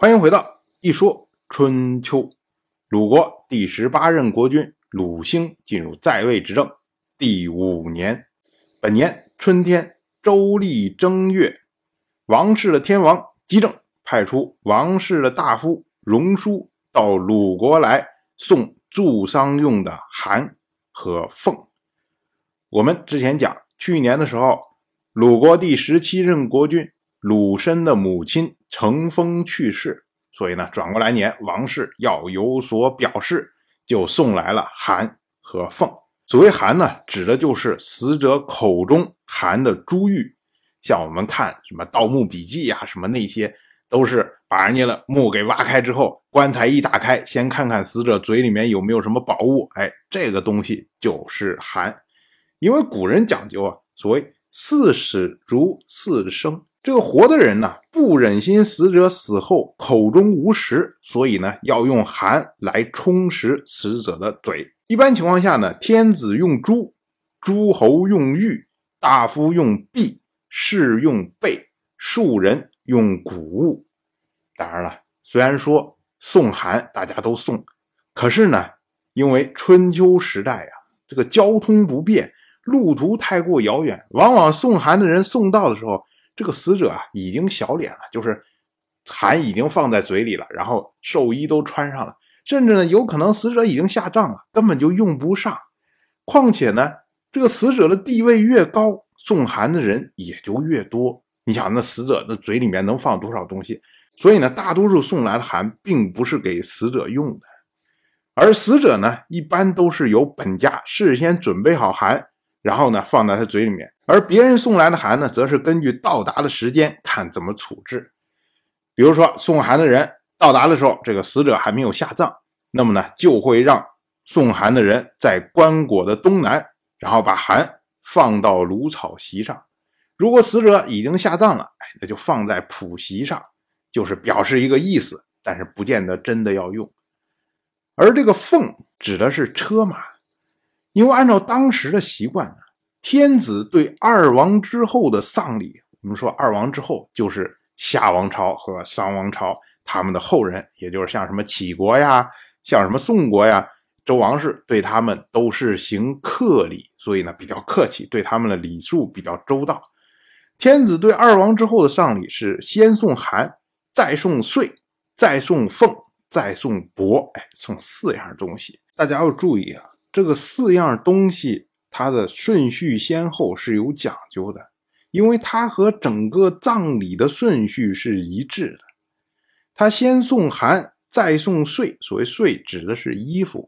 欢迎回到一说春秋。鲁国第十八任国君鲁兴进入在位执政第五年，本年春天，周历正月，王室的天王姬政派出王室的大夫荣叔到鲁国来送祝丧用的函和凤。我们之前讲，去年的时候，鲁国第十七任国君鲁申的母亲。乘风去世，所以呢，转过来年王氏要有所表示，就送来了函和凤。所谓函呢，指的就是死者口中含的珠玉。像我们看什么《盗墓笔记》呀，什么那些，都是把人家的墓给挖开之后，棺材一打开，先看看死者嘴里面有没有什么宝物。哎，这个东西就是函，因为古人讲究啊，所谓四死如四生。这个活的人呢，不忍心死者死后口中无食，所以呢，要用寒来充实死者的嘴。一般情况下呢，天子用珠，诸侯用玉，大夫用璧，士用贝，庶人用谷物。当然了，虽然说送寒大家都送，可是呢，因为春秋时代啊，这个交通不便，路途太过遥远，往往送寒的人送到的时候。这个死者啊，已经小脸了，就是函已经放在嘴里了，然后寿衣都穿上了，甚至呢，有可能死者已经下葬了，根本就用不上。况且呢，这个死者的地位越高，送函的人也就越多。你想，那死者的嘴里面能放多少东西？所以呢，大多数送来的函并不是给死者用的，而死者呢，一般都是由本家事先准备好函。然后呢，放在他嘴里面，而别人送来的函呢，则是根据到达的时间看怎么处置。比如说，送函的人到达的时候，这个死者还没有下葬，那么呢，就会让送函的人在棺椁的东南，然后把函放到芦草席上。如果死者已经下葬了，哎，那就放在普席上，就是表示一个意思，但是不见得真的要用。而这个凤指的是车马。因为按照当时的习惯呢，天子对二王之后的丧礼，我们说二王之后就是夏王朝和商王朝他们的后人，也就是像什么齐国呀，像什么宋国呀，周王室对他们都是行客礼，所以呢比较客气，对他们的礼数比较周到。天子对二王之后的丧礼是先送函，再送岁，再送凤，再送帛，哎，送四样东西。大家要注意啊。这个四样东西，它的顺序先后是有讲究的，因为它和整个葬礼的顺序是一致的。他先送函，再送岁。所谓岁，指的是衣服，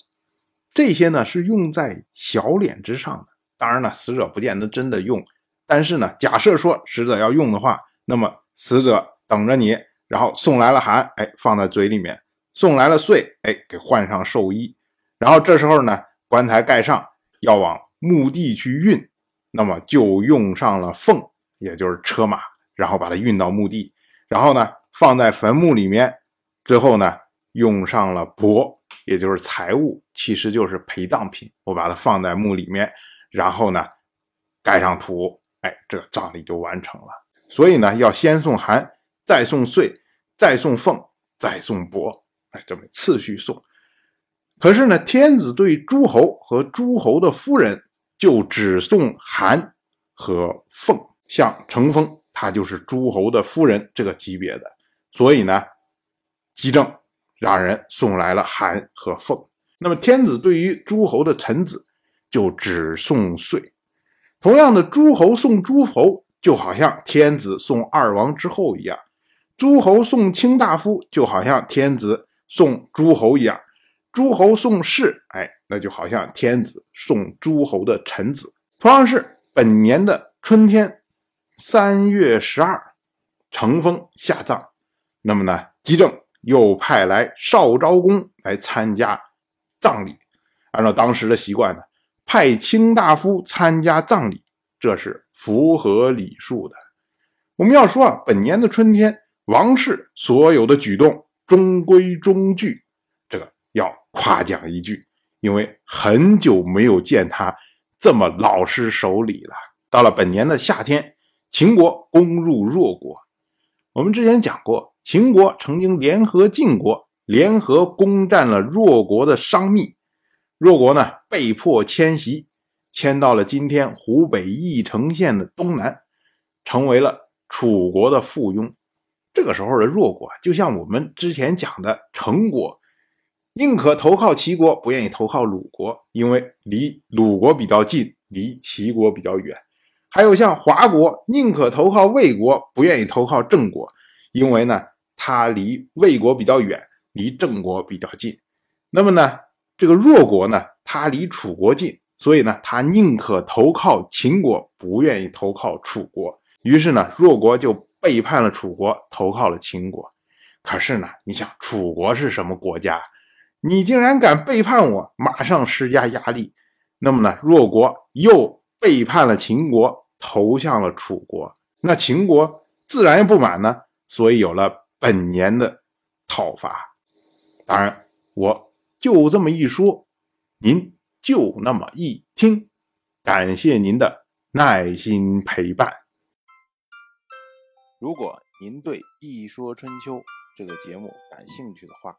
这些呢是用在小脸之上的。当然了，死者不见得真的用，但是呢，假设说死者要用的话，那么死者等着你，然后送来了函，哎，放在嘴里面；送来了岁，哎，给换上寿衣，然后这时候呢。棺材盖上，要往墓地去运，那么就用上了凤，也就是车马，然后把它运到墓地，然后呢放在坟墓里面，最后呢用上了帛，也就是财物，其实就是陪葬品，我把它放在墓里面，然后呢盖上土，哎，这个葬礼就完成了。所以呢，要先送函，再送岁，再送凤，再送帛，哎，这么次序送。可是呢，天子对诸侯和诸侯的夫人就只送函和凤，像程丰，他就是诸侯的夫人这个级别的，所以呢，姬政让人送来了函和凤。那么天子对于诸侯的臣子就只送岁。同样的，诸侯送诸侯，就好像天子送二王之后一样；诸侯送卿大夫，就好像天子送诸侯一样。诸侯送士，哎，那就好像天子送诸侯的臣子。同样是本年的春天，三月十二，乘风下葬。那么呢，姬政又派来少昭公来参加葬礼。按照当时的习惯呢，派卿大夫参加葬礼，这是符合礼数的。我们要说啊，本年的春天，王室所有的举动中规中矩，夸奖一句，因为很久没有见他这么老实守礼了。到了本年的夏天，秦国攻入弱国。我们之前讲过，秦国曾经联合晋国，联合攻占了弱国的商密。弱国呢，被迫迁徙，迁到了今天湖北翼城县的东南，成为了楚国的附庸。这个时候的弱国，就像我们之前讲的成国，宁可投靠齐国，不愿意投靠鲁国，因为离鲁国比较近，离齐国比较远。还有像华国，宁可投靠魏国，不愿意投靠郑国，因为呢，他离魏国比较远，离郑国比较近。那么呢，这个弱国呢，他离楚国近，所以呢，他宁可投靠秦国，不愿意投靠楚国。于是呢，弱国就。背叛了楚国，投靠了秦国。可是呢，你想，楚国是什么国家？你竟然敢背叛我，马上施加压力。那么呢，弱国又背叛了秦国，投向了楚国。那秦国自然不满呢，所以有了本年的讨伐。当然，我就这么一说，您就那么一听。感谢您的耐心陪伴。如果您对《一说春秋》这个节目感兴趣的话，